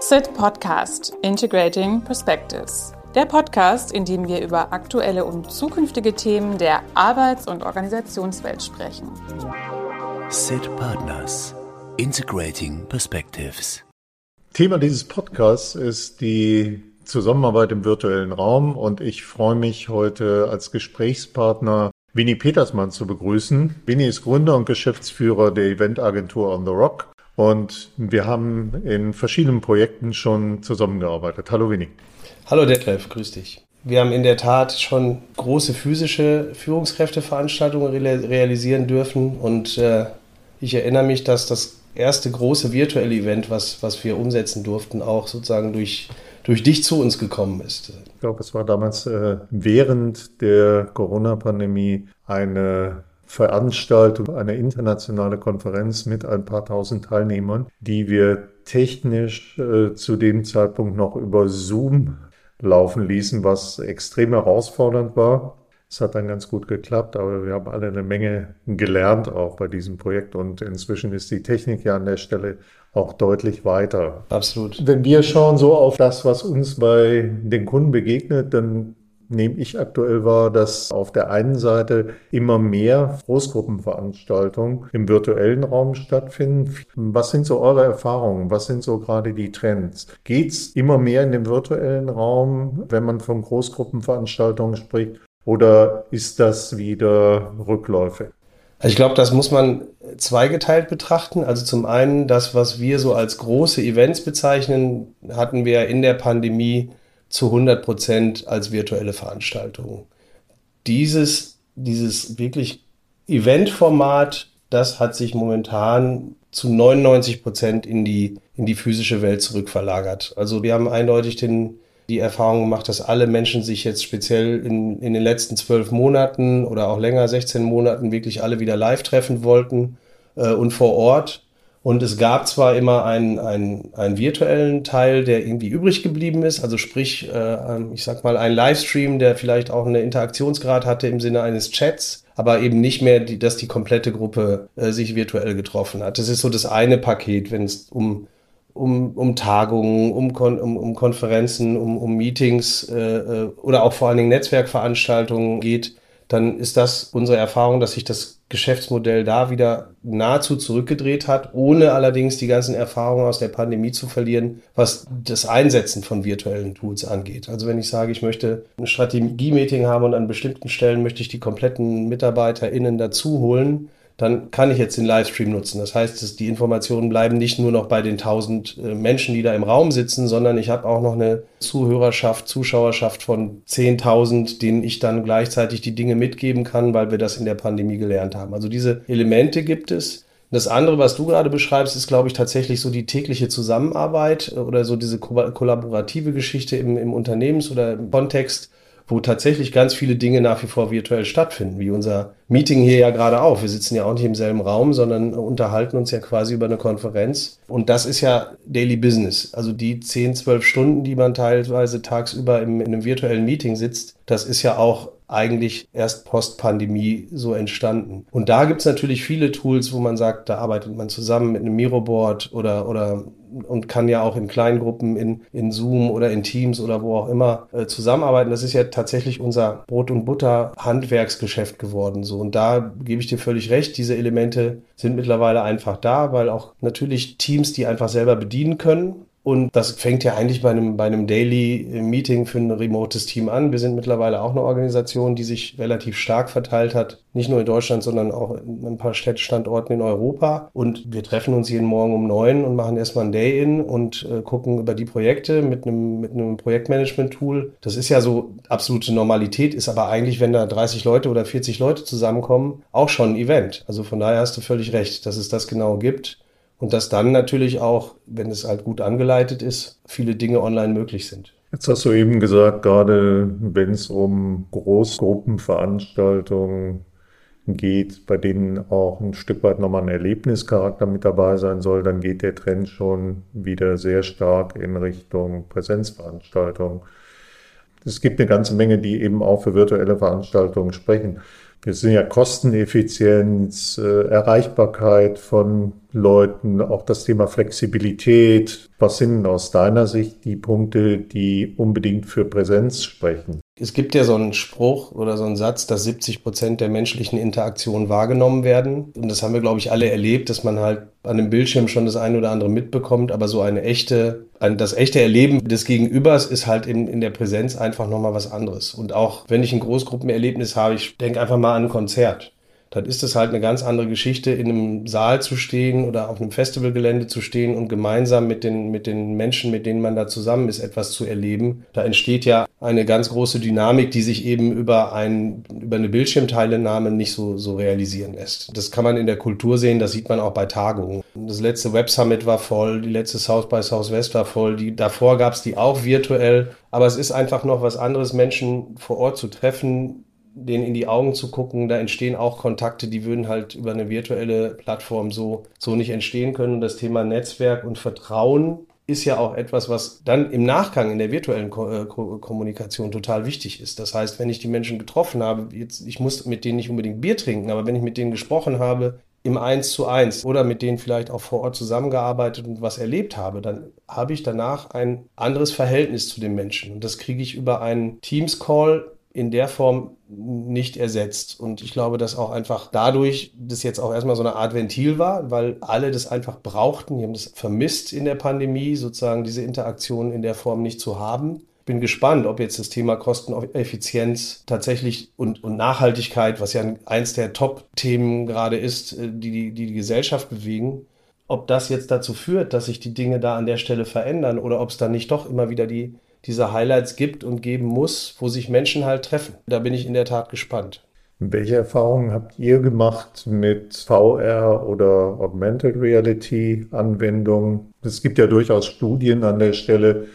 SIT Podcast Integrating Perspectives. Der Podcast, in dem wir über aktuelle und zukünftige Themen der Arbeits- und Organisationswelt sprechen. SIT Partners Integrating Perspectives. Thema dieses Podcasts ist die Zusammenarbeit im virtuellen Raum und ich freue mich heute als Gesprächspartner Winnie Petersmann zu begrüßen. Winnie ist Gründer und Geschäftsführer der Eventagentur On the Rock und wir haben in verschiedenen Projekten schon zusammengearbeitet. Hallo Winnie. Hallo Detlef, grüß dich. Wir haben in der Tat schon große physische Führungskräfteveranstaltungen realisieren dürfen und äh, ich erinnere mich, dass das erste große virtuelle Event, was, was wir umsetzen durften, auch sozusagen durch, durch dich zu uns gekommen ist. Ich glaube, es war damals äh, während der Corona-Pandemie eine Veranstaltung, eine internationale Konferenz mit ein paar tausend Teilnehmern, die wir technisch äh, zu dem Zeitpunkt noch über Zoom laufen ließen, was extrem herausfordernd war. Es hat dann ganz gut geklappt, aber wir haben alle eine Menge gelernt auch bei diesem Projekt und inzwischen ist die Technik ja an der Stelle auch deutlich weiter. Absolut. Wenn wir schauen so auf das, was uns bei den Kunden begegnet, dann nehme ich aktuell wahr, dass auf der einen Seite immer mehr Großgruppenveranstaltungen im virtuellen Raum stattfinden. Was sind so eure Erfahrungen? Was sind so gerade die Trends? Geht es immer mehr in den virtuellen Raum, wenn man von Großgruppenveranstaltungen spricht? Oder ist das wieder Rückläufe? Also ich glaube, das muss man zweigeteilt betrachten. Also zum einen das, was wir so als große Events bezeichnen, hatten wir in der Pandemie zu 100 Prozent als virtuelle Veranstaltungen. Dieses, dieses wirklich Eventformat, das hat sich momentan zu 99 Prozent in die, in die physische Welt zurückverlagert. Also wir haben eindeutig den, die Erfahrung gemacht, dass alle Menschen sich jetzt speziell in, in den letzten zwölf Monaten oder auch länger, 16 Monaten, wirklich alle wieder live treffen wollten äh, und vor Ort. Und es gab zwar immer einen, einen, einen virtuellen Teil, der irgendwie übrig geblieben ist, also sprich, äh, ich sag mal, ein Livestream, der vielleicht auch einen Interaktionsgrad hatte im Sinne eines Chats, aber eben nicht mehr, die, dass die komplette Gruppe äh, sich virtuell getroffen hat. Das ist so das eine Paket, wenn es um um, um Tagungen, um, Kon um, um Konferenzen, um, um Meetings äh, äh, oder auch vor allen Dingen Netzwerkveranstaltungen geht, dann ist das unsere Erfahrung, dass sich das Geschäftsmodell da wieder nahezu zurückgedreht hat, ohne allerdings die ganzen Erfahrungen aus der Pandemie zu verlieren, was das Einsetzen von virtuellen Tools angeht. Also wenn ich sage, ich möchte ein Strategie-Meeting haben und an bestimmten Stellen möchte ich die kompletten MitarbeiterInnen dazu holen, dann kann ich jetzt den Livestream nutzen. Das heißt, die Informationen bleiben nicht nur noch bei den tausend äh, Menschen, die da im Raum sitzen, sondern ich habe auch noch eine Zuhörerschaft, Zuschauerschaft von 10.000, denen ich dann gleichzeitig die Dinge mitgeben kann, weil wir das in der Pandemie gelernt haben. Also diese Elemente gibt es. Das andere, was du gerade beschreibst, ist, glaube ich, tatsächlich so die tägliche Zusammenarbeit äh, oder so diese kollaborative Geschichte im, im Unternehmens- oder im Kontext wo tatsächlich ganz viele Dinge nach wie vor virtuell stattfinden, wie unser Meeting hier ja gerade auch. Wir sitzen ja auch nicht im selben Raum, sondern unterhalten uns ja quasi über eine Konferenz. Und das ist ja Daily Business. Also die 10, 12 Stunden, die man teilweise tagsüber im, in einem virtuellen Meeting sitzt, das ist ja auch eigentlich erst post-Pandemie so entstanden. Und da gibt's natürlich viele Tools, wo man sagt, da arbeitet man zusammen mit einem Miroboard oder, oder und kann ja auch in kleinen Gruppen in, in Zoom oder in Teams oder wo auch immer äh, zusammenarbeiten. Das ist ja tatsächlich unser Brot- und Butter-Handwerksgeschäft geworden. So. Und da gebe ich dir völlig recht, diese Elemente sind mittlerweile einfach da, weil auch natürlich Teams, die einfach selber bedienen können, und das fängt ja eigentlich bei einem, bei einem Daily Meeting für ein remotes Team an. Wir sind mittlerweile auch eine Organisation, die sich relativ stark verteilt hat. Nicht nur in Deutschland, sondern auch in ein paar Städtestandorten in Europa. Und wir treffen uns jeden Morgen um neun und machen erstmal ein Day-In und äh, gucken über die Projekte mit einem, mit einem Projektmanagement-Tool. Das ist ja so absolute Normalität, ist aber eigentlich, wenn da 30 Leute oder 40 Leute zusammenkommen, auch schon ein Event. Also von daher hast du völlig recht, dass es das genau gibt. Und dass dann natürlich auch, wenn es halt gut angeleitet ist, viele Dinge online möglich sind. Jetzt hast du eben gesagt, gerade wenn es um Großgruppenveranstaltungen geht, bei denen auch ein Stück weit nochmal ein Erlebnischarakter mit dabei sein soll, dann geht der Trend schon wieder sehr stark in Richtung Präsenzveranstaltungen. Es gibt eine ganze Menge, die eben auch für virtuelle Veranstaltungen sprechen. Wir sind ja Kosteneffizienz, äh, Erreichbarkeit von Leuten, auch das Thema Flexibilität. Was sind aus deiner Sicht die Punkte, die unbedingt für Präsenz sprechen? Es gibt ja so einen Spruch oder so einen Satz, dass 70 Prozent der menschlichen Interaktionen wahrgenommen werden. Und das haben wir, glaube ich, alle erlebt, dass man halt an dem Bildschirm schon das eine oder andere mitbekommt. Aber so eine echte, ein, das echte Erleben des Gegenübers ist halt in, in der Präsenz einfach nochmal was anderes. Und auch wenn ich ein Großgruppenerlebnis habe, ich denke einfach mal an ein Konzert dann ist es halt eine ganz andere Geschichte, in einem Saal zu stehen oder auf einem Festivalgelände zu stehen und gemeinsam mit den, mit den Menschen, mit denen man da zusammen ist, etwas zu erleben. Da entsteht ja eine ganz große Dynamik, die sich eben über, ein, über eine Bildschirmteilnahme nicht so, so realisieren lässt. Das kann man in der Kultur sehen, das sieht man auch bei Tagungen. Das letzte Web Summit war voll, die letzte South by Southwest war voll, die, davor gab es die auch virtuell. Aber es ist einfach noch was anderes, Menschen vor Ort zu treffen, denen in die Augen zu gucken, da entstehen auch Kontakte, die würden halt über eine virtuelle Plattform so, so nicht entstehen können. Und das Thema Netzwerk und Vertrauen ist ja auch etwas, was dann im Nachgang in der virtuellen äh, Ko Kommunikation total wichtig ist. Das heißt, wenn ich die Menschen getroffen habe, jetzt, ich muss mit denen nicht unbedingt Bier trinken, aber wenn ich mit denen gesprochen habe, im Eins zu eins oder mit denen vielleicht auch vor Ort zusammengearbeitet und was erlebt habe, dann habe ich danach ein anderes Verhältnis zu den Menschen. Und das kriege ich über einen Teams-Call in der Form nicht ersetzt. Und ich glaube, dass auch einfach dadurch das jetzt auch erstmal so eine Art Ventil war, weil alle das einfach brauchten. Die haben das vermisst in der Pandemie, sozusagen diese Interaktion in der Form nicht zu haben. Bin gespannt, ob jetzt das Thema Kosteneffizienz tatsächlich und, und Nachhaltigkeit, was ja eins der Top-Themen gerade ist, äh, die, die die Gesellschaft bewegen, ob das jetzt dazu führt, dass sich die Dinge da an der Stelle verändern oder ob es dann nicht doch immer wieder die diese Highlights gibt und geben muss, wo sich Menschen halt treffen. Da bin ich in der Tat gespannt. Welche Erfahrungen habt ihr gemacht mit VR oder Augmented Reality Anwendungen? Es gibt ja durchaus Studien an der Stelle,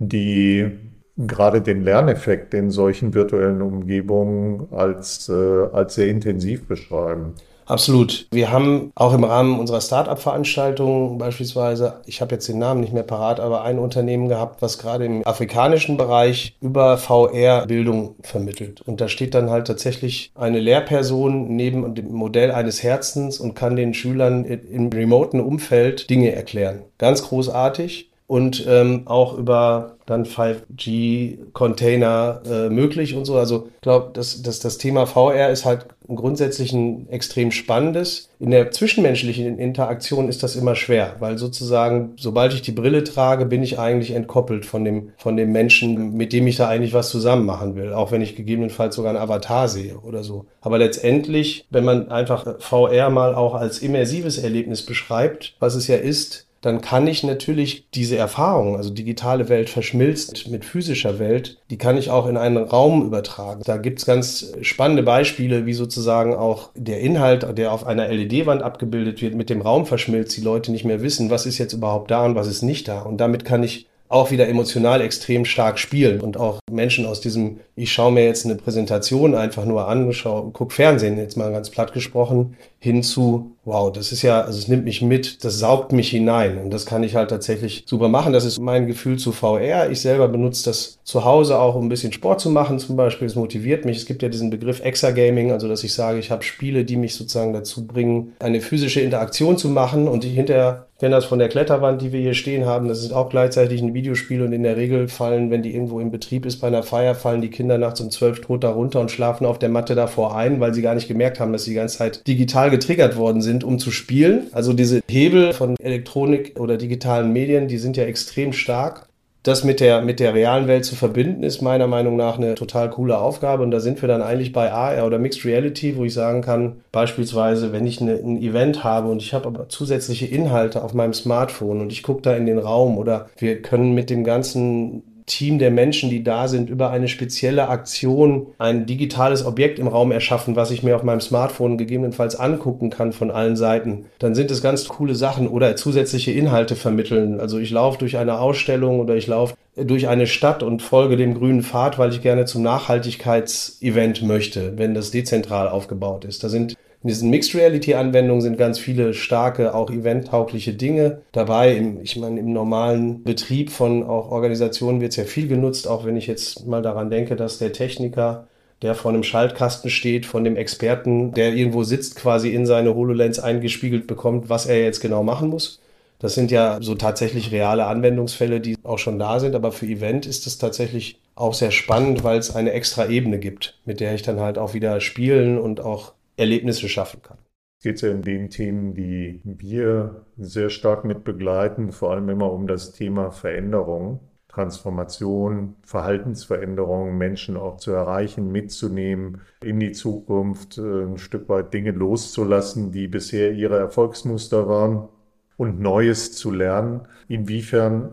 die gerade den Lerneffekt in solchen virtuellen Umgebungen als, äh, als sehr intensiv beschreiben. Absolut. Wir haben auch im Rahmen unserer Start-up-Veranstaltung beispielsweise, ich habe jetzt den Namen nicht mehr parat, aber ein Unternehmen gehabt, was gerade im afrikanischen Bereich über VR Bildung vermittelt. Und da steht dann halt tatsächlich eine Lehrperson neben dem Modell eines Herzens und kann den Schülern im remoten Umfeld Dinge erklären. Ganz großartig und ähm, auch über dann 5G-Container äh, möglich und so. Also ich glaube, dass, dass das Thema VR ist halt grundsätzlich ein extrem spannendes. In der zwischenmenschlichen Interaktion ist das immer schwer, weil sozusagen, sobald ich die Brille trage, bin ich eigentlich entkoppelt von dem, von dem Menschen, mit dem ich da eigentlich was zusammen machen will, auch wenn ich gegebenenfalls sogar einen Avatar sehe oder so. Aber letztendlich, wenn man einfach VR mal auch als immersives Erlebnis beschreibt, was es ja ist, dann kann ich natürlich diese Erfahrung, also digitale Welt verschmilzt mit physischer Welt, die kann ich auch in einen Raum übertragen. Da gibt's ganz spannende Beispiele, wie sozusagen auch der Inhalt, der auf einer LED-Wand abgebildet wird, mit dem Raum verschmilzt, die Leute nicht mehr wissen, was ist jetzt überhaupt da und was ist nicht da. Und damit kann ich auch wieder emotional extrem stark spielen und auch Menschen aus diesem, ich schaue mir jetzt eine Präsentation einfach nur an, schau, guck Fernsehen, jetzt mal ganz platt gesprochen, hinzu, wow, das ist ja, also es nimmt mich mit, das saugt mich hinein und das kann ich halt tatsächlich super machen. Das ist mein Gefühl zu VR. Ich selber benutze das zu Hause auch, um ein bisschen Sport zu machen zum Beispiel. Es motiviert mich. Es gibt ja diesen Begriff Exagaming, also dass ich sage, ich habe Spiele, die mich sozusagen dazu bringen, eine physische Interaktion zu machen und die hinterher kenne das von der Kletterwand, die wir hier stehen haben. Das ist auch gleichzeitig ein Videospiel und in der Regel fallen, wenn die irgendwo im Betrieb ist bei einer Feier, fallen die Kinder nachts um zwölf tot darunter und schlafen auf der Matte davor ein, weil sie gar nicht gemerkt haben, dass sie die ganze Zeit digital getriggert worden sind, um zu spielen. Also diese Hebel von Elektronik oder digitalen Medien, die sind ja extrem stark. Das mit der, mit der realen Welt zu verbinden, ist meiner Meinung nach eine total coole Aufgabe. Und da sind wir dann eigentlich bei AR oder Mixed Reality, wo ich sagen kann, beispielsweise, wenn ich eine, ein Event habe und ich habe aber zusätzliche Inhalte auf meinem Smartphone und ich gucke da in den Raum oder wir können mit dem ganzen Team der Menschen, die da sind, über eine spezielle Aktion ein digitales Objekt im Raum erschaffen, was ich mir auf meinem Smartphone gegebenenfalls angucken kann von allen Seiten, dann sind es ganz coole Sachen oder zusätzliche Inhalte vermitteln. Also ich laufe durch eine Ausstellung oder ich laufe durch eine Stadt und folge dem grünen Pfad, weil ich gerne zum Nachhaltigkeitsevent möchte, wenn das dezentral aufgebaut ist. Da sind in diesen Mixed Reality Anwendungen sind ganz viele starke, auch eventtaugliche Dinge dabei. Im, ich meine, im normalen Betrieb von auch Organisationen wird es ja viel genutzt, auch wenn ich jetzt mal daran denke, dass der Techniker der vor einem Schaltkasten steht, von dem Experten, der irgendwo sitzt, quasi in seine HoloLens eingespiegelt bekommt, was er jetzt genau machen muss. Das sind ja so tatsächlich reale Anwendungsfälle, die auch schon da sind, aber für Event ist es tatsächlich auch sehr spannend, weil es eine extra Ebene gibt, mit der ich dann halt auch wieder spielen und auch Erlebnisse schaffen kann. Es geht ja in den Themen, die wir sehr stark mit begleiten, vor allem immer um das Thema Veränderung. Transformation, Verhaltensveränderungen, Menschen auch zu erreichen, mitzunehmen, in die Zukunft äh, ein Stück weit Dinge loszulassen, die bisher ihre Erfolgsmuster waren und Neues zu lernen. Inwiefern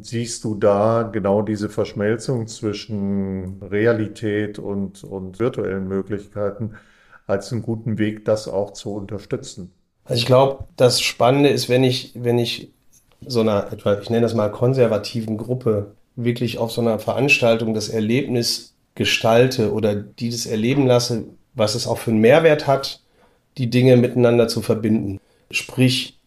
siehst du da genau diese Verschmelzung zwischen Realität und, und virtuellen Möglichkeiten als einen guten Weg, das auch zu unterstützen? Also ich glaube, das Spannende ist, wenn ich, wenn ich so einer, etwa, ich nenne das mal konservativen Gruppe, wirklich auf so einer Veranstaltung das Erlebnis gestalte oder die das erleben lasse, was es auch für einen Mehrwert hat, die Dinge miteinander zu verbinden. Sprich,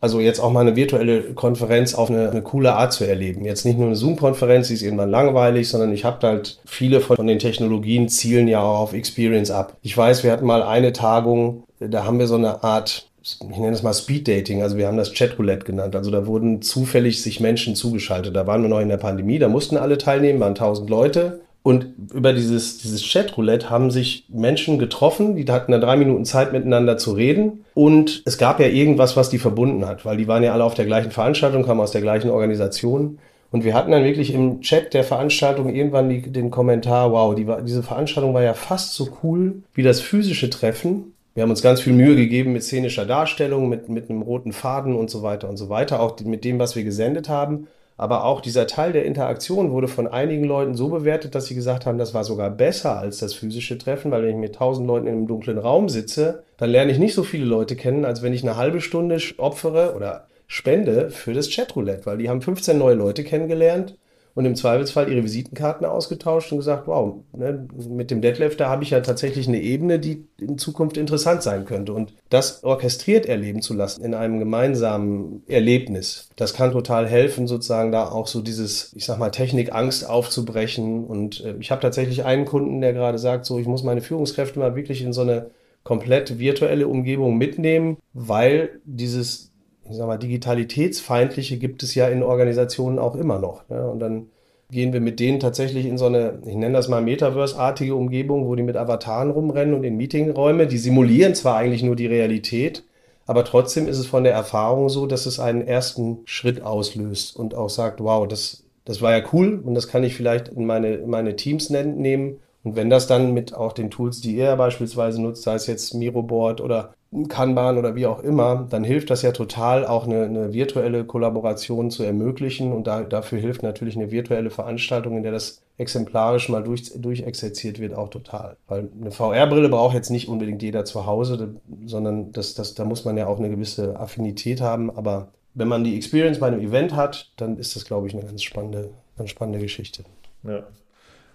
also jetzt auch mal eine virtuelle Konferenz auf eine, eine coole Art zu erleben. Jetzt nicht nur eine Zoom-Konferenz, die ist irgendwann langweilig, sondern ich habe halt viele von den Technologien zielen ja auch auf Experience ab. Ich weiß, wir hatten mal eine Tagung, da haben wir so eine Art ich nenne es mal Speed Dating, also wir haben das Chatroulette genannt. Also da wurden zufällig sich Menschen zugeschaltet. Da waren wir noch in der Pandemie, da mussten alle teilnehmen, waren 1000 Leute. Und über dieses, dieses Chatroulette haben sich Menschen getroffen, die hatten da drei Minuten Zeit miteinander zu reden. Und es gab ja irgendwas, was die verbunden hat, weil die waren ja alle auf der gleichen Veranstaltung, kamen aus der gleichen Organisation. Und wir hatten dann wirklich im Chat der Veranstaltung irgendwann die, den Kommentar, wow, die diese Veranstaltung war ja fast so cool wie das physische Treffen. Wir haben uns ganz viel Mühe gegeben mit szenischer Darstellung, mit, mit einem roten Faden und so weiter und so weiter, auch mit dem, was wir gesendet haben. Aber auch dieser Teil der Interaktion wurde von einigen Leuten so bewertet, dass sie gesagt haben, das war sogar besser als das physische Treffen, weil wenn ich mit tausend Leuten in einem dunklen Raum sitze, dann lerne ich nicht so viele Leute kennen, als wenn ich eine halbe Stunde opfere oder spende für das Chatroulette, weil die haben 15 neue Leute kennengelernt und im Zweifelsfall ihre Visitenkarten ausgetauscht und gesagt, wow, ne, mit dem Detlef, da habe ich ja tatsächlich eine Ebene, die in Zukunft interessant sein könnte. Und das orchestriert erleben zu lassen in einem gemeinsamen Erlebnis, das kann total helfen, sozusagen da auch so dieses, ich sag mal, Technikangst aufzubrechen. Und äh, ich habe tatsächlich einen Kunden, der gerade sagt, so, ich muss meine Führungskräfte mal wirklich in so eine komplett virtuelle Umgebung mitnehmen, weil dieses ich sag mal, Digitalitätsfeindliche gibt es ja in Organisationen auch immer noch. Ja? Und dann gehen wir mit denen tatsächlich in so eine, ich nenne das mal Metaverse-artige Umgebung, wo die mit Avataren rumrennen und in Meetingräume. Die simulieren zwar eigentlich nur die Realität, aber trotzdem ist es von der Erfahrung so, dass es einen ersten Schritt auslöst und auch sagt, wow, das, das war ja cool und das kann ich vielleicht in meine, meine Teams nehmen. Und wenn das dann mit auch den Tools, die ihr beispielsweise nutzt, sei es jetzt Miroboard oder Kanban oder wie auch immer, dann hilft das ja total, auch eine, eine virtuelle Kollaboration zu ermöglichen. Und da, dafür hilft natürlich eine virtuelle Veranstaltung, in der das exemplarisch mal durch, durchexerziert wird, auch total. Weil eine VR-Brille braucht jetzt nicht unbedingt jeder zu Hause, sondern das, das, da muss man ja auch eine gewisse Affinität haben. Aber wenn man die Experience bei einem Event hat, dann ist das, glaube ich, eine ganz spannende, ganz spannende Geschichte. Ja.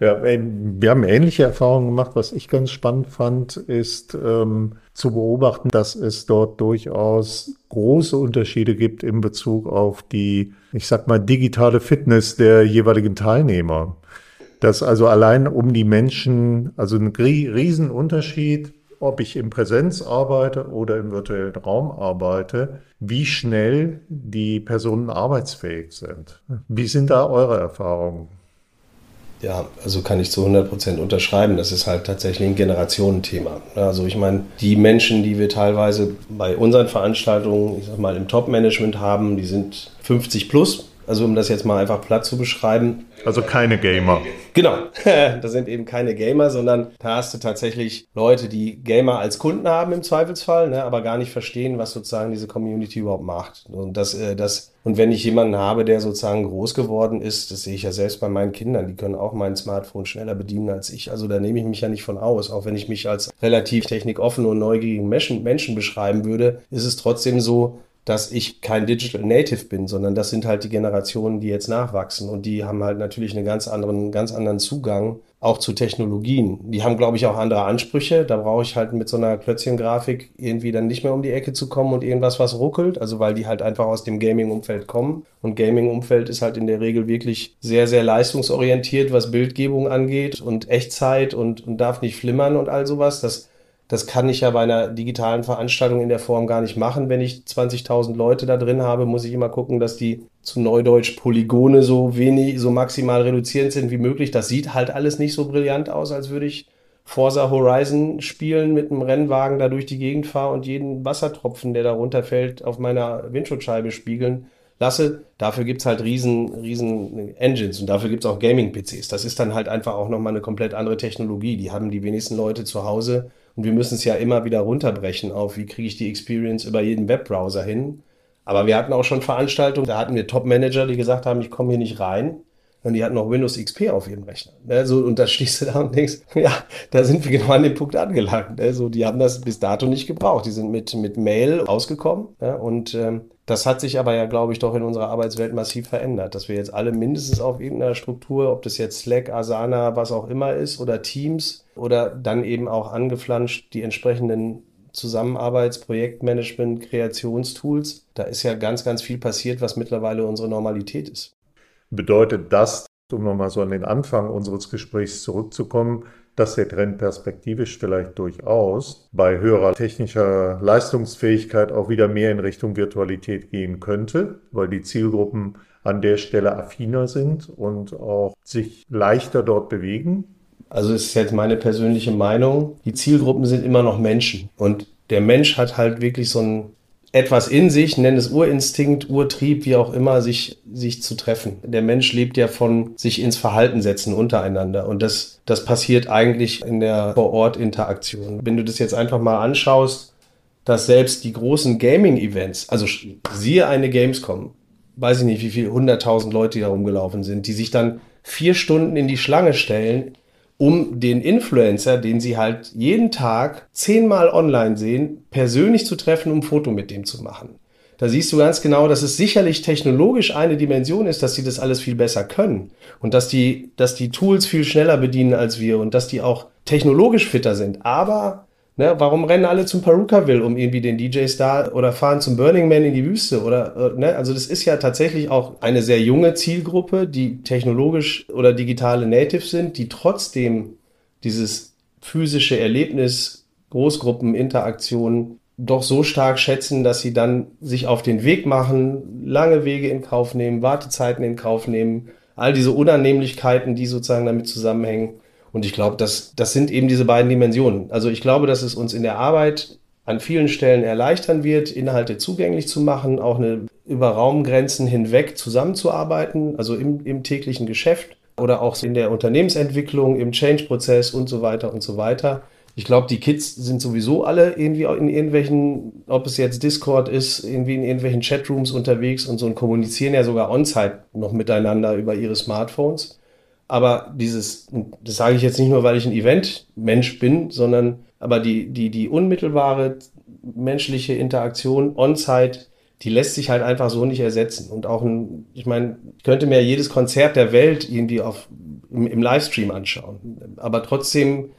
Ja, wir haben ähnliche Erfahrungen gemacht. Was ich ganz spannend fand, ist ähm, zu beobachten, dass es dort durchaus große Unterschiede gibt in Bezug auf die, ich sag mal, digitale Fitness der jeweiligen Teilnehmer. Dass also allein um die Menschen, also ein Riesenunterschied, ob ich in Präsenz arbeite oder im virtuellen Raum arbeite, wie schnell die Personen arbeitsfähig sind. Wie sind da eure Erfahrungen? Ja, also kann ich zu 100 Prozent unterschreiben. Das ist halt tatsächlich ein Generationenthema. Also ich meine, die Menschen, die wir teilweise bei unseren Veranstaltungen, ich sag mal, im Top-Management haben, die sind 50 plus. Also um das jetzt mal einfach platt zu beschreiben. Also keine Gamer. Genau, das sind eben keine Gamer, sondern da hast du tatsächlich Leute, die Gamer als Kunden haben im Zweifelsfall, ne, aber gar nicht verstehen, was sozusagen diese Community überhaupt macht. Und das, äh, das, und wenn ich jemanden habe, der sozusagen groß geworden ist, das sehe ich ja selbst bei meinen Kindern, die können auch mein Smartphone schneller bedienen als ich. Also da nehme ich mich ja nicht von aus. Auch wenn ich mich als relativ technikoffen und neugierigen Menschen, Menschen beschreiben würde, ist es trotzdem so, dass ich kein Digital Native bin, sondern das sind halt die Generationen, die jetzt nachwachsen und die haben halt natürlich einen ganz anderen, ganz anderen Zugang auch zu Technologien. Die haben, glaube ich, auch andere Ansprüche. Da brauche ich halt mit so einer Klötzchen-Grafik irgendwie dann nicht mehr um die Ecke zu kommen und irgendwas, was ruckelt. Also weil die halt einfach aus dem Gaming-Umfeld kommen. Und Gaming-Umfeld ist halt in der Regel wirklich sehr, sehr leistungsorientiert, was Bildgebung angeht und Echtzeit und, und darf nicht flimmern und all sowas. Das das kann ich ja bei einer digitalen Veranstaltung in der Form gar nicht machen. Wenn ich 20.000 Leute da drin habe, muss ich immer gucken, dass die zu Neudeutsch Polygone so wenig, so maximal reduzierend sind wie möglich. Das sieht halt alles nicht so brillant aus, als würde ich Forza Horizon spielen, mit einem Rennwagen da durch die Gegend fahre und jeden Wassertropfen, der da runterfällt, auf meiner Windschutzscheibe spiegeln lasse. Dafür gibt's halt riesen, riesen Engines und dafür gibt's auch Gaming-PCs. Das ist dann halt einfach auch nochmal eine komplett andere Technologie. Die haben die wenigsten Leute zu Hause und wir müssen es ja immer wieder runterbrechen auf, wie kriege ich die Experience über jeden Webbrowser hin. Aber wir hatten auch schon Veranstaltungen, da hatten wir Top-Manager, die gesagt haben, ich komme hier nicht rein. Und die hatten noch Windows XP auf ihrem Rechner. Ne? Und da stehst du da und denkst, ja, da sind wir genau an dem Punkt angelangt. Ne? Die haben das bis dato nicht gebraucht. Die sind mit, mit Mail rausgekommen. Ja? Und ähm, das hat sich aber ja, glaube ich, doch in unserer Arbeitswelt massiv verändert, dass wir jetzt alle mindestens auf irgendeiner Struktur, ob das jetzt Slack, Asana, was auch immer ist, oder Teams, oder dann eben auch angeflanscht die entsprechenden Zusammenarbeits-, Projektmanagement-, Kreationstools. Da ist ja ganz, ganz viel passiert, was mittlerweile unsere Normalität ist. Bedeutet das, um nochmal so an den Anfang unseres Gesprächs zurückzukommen, dass der Trend perspektivisch vielleicht durchaus bei höherer technischer Leistungsfähigkeit auch wieder mehr in Richtung Virtualität gehen könnte, weil die Zielgruppen an der Stelle affiner sind und auch sich leichter dort bewegen? Also ist jetzt meine persönliche Meinung. Die Zielgruppen sind immer noch Menschen und der Mensch hat halt wirklich so ein etwas in sich, nenn es Urinstinkt, Urtrieb, wie auch immer, sich, sich zu treffen. Der Mensch lebt ja von sich ins Verhalten setzen untereinander. Und das, das passiert eigentlich in der Vor-Ort-Interaktion. Wenn du das jetzt einfach mal anschaust, dass selbst die großen Gaming-Events, also siehe eine Gamescom, weiß ich nicht, wie viele hunderttausend Leute da rumgelaufen sind, die sich dann vier Stunden in die Schlange stellen, um den Influencer, den sie halt jeden Tag zehnmal online sehen, persönlich zu treffen, um ein Foto mit dem zu machen. Da siehst du ganz genau, dass es sicherlich technologisch eine Dimension ist, dass sie das alles viel besser können und dass die, dass die Tools viel schneller bedienen als wir und dass die auch technologisch fitter sind. Aber Ne, warum rennen alle zum Perukaville, um irgendwie den DJ-Star oder fahren zum Burning Man in die Wüste? Oder, äh, ne? Also das ist ja tatsächlich auch eine sehr junge Zielgruppe, die technologisch oder digitale Native sind, die trotzdem dieses physische Erlebnis, Großgruppen, Interaktion doch so stark schätzen, dass sie dann sich auf den Weg machen, lange Wege in Kauf nehmen, Wartezeiten in Kauf nehmen, all diese Unannehmlichkeiten, die sozusagen damit zusammenhängen und ich glaube, das, das sind eben diese beiden Dimensionen. Also ich glaube, dass es uns in der Arbeit an vielen Stellen erleichtern wird, Inhalte zugänglich zu machen, auch eine über Raumgrenzen hinweg zusammenzuarbeiten, also im, im täglichen Geschäft oder auch in der Unternehmensentwicklung, im Change-Prozess und so weiter und so weiter. Ich glaube, die Kids sind sowieso alle irgendwie in irgendwelchen, ob es jetzt Discord ist, irgendwie in irgendwelchen Chatrooms unterwegs und so und kommunizieren ja sogar on-site noch miteinander über ihre Smartphones. Aber dieses, das sage ich jetzt nicht nur, weil ich ein Event-Mensch bin, sondern aber die, die, die unmittelbare menschliche Interaktion on-site, die lässt sich halt einfach so nicht ersetzen. Und auch ein, ich meine, ich könnte mir jedes Konzert der Welt irgendwie auf, im, im Livestream anschauen. Aber trotzdem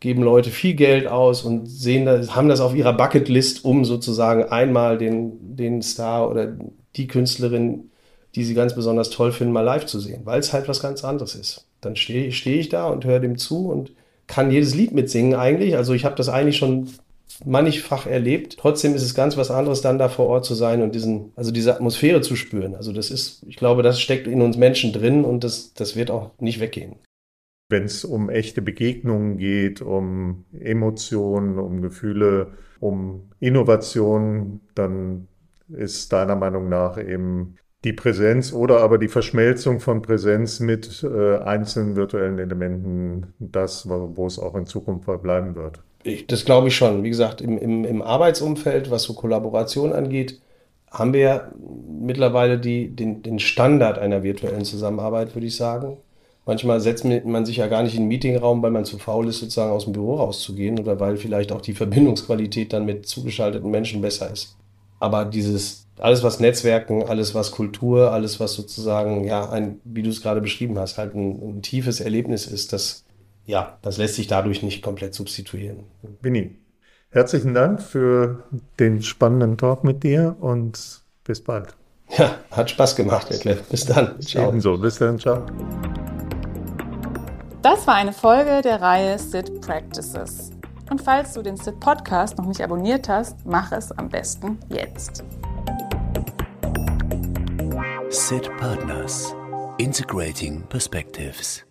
geben Leute viel Geld aus und sehen das, haben das auf ihrer Bucketlist, um sozusagen einmal den, den Star oder die Künstlerin die sie ganz besonders toll finden, mal live zu sehen, weil es halt was ganz anderes ist. Dann stehe steh ich da und höre dem zu und kann jedes Lied mitsingen eigentlich. Also ich habe das eigentlich schon mannigfach erlebt. Trotzdem ist es ganz was anderes, dann da vor Ort zu sein und diesen, also diese Atmosphäre zu spüren. Also das ist, ich glaube, das steckt in uns Menschen drin und das, das wird auch nicht weggehen. Wenn es um echte Begegnungen geht, um Emotionen, um Gefühle, um Innovation, dann ist deiner Meinung nach eben die Präsenz oder aber die Verschmelzung von Präsenz mit äh, einzelnen virtuellen Elementen das, wo es auch in Zukunft bleiben wird. Ich, das glaube ich schon. Wie gesagt, im, im, im Arbeitsumfeld, was so Kollaboration angeht, haben wir ja mittlerweile die, den, den Standard einer virtuellen Zusammenarbeit, würde ich sagen. Manchmal setzt man sich ja gar nicht in den Meetingraum, weil man zu faul ist, sozusagen aus dem Büro rauszugehen oder weil vielleicht auch die Verbindungsqualität dann mit zugeschalteten Menschen besser ist. Aber dieses alles was Netzwerken, alles was Kultur, alles was sozusagen, ja, ein, wie du es gerade beschrieben hast, halt ein, ein tiefes Erlebnis ist, das ja, das lässt sich dadurch nicht komplett substituieren. Winnie, herzlichen Dank für den spannenden Talk mit dir und bis bald. Ja, hat Spaß gemacht, Detlef. Bis dann. Ciao. Ebenso. Bis dann. Ciao. Das war eine Folge der Reihe SIT Practices. Und falls du den SIT Podcast noch nicht abonniert hast, mach es am besten jetzt. SIT Partners. Integrating Perspectives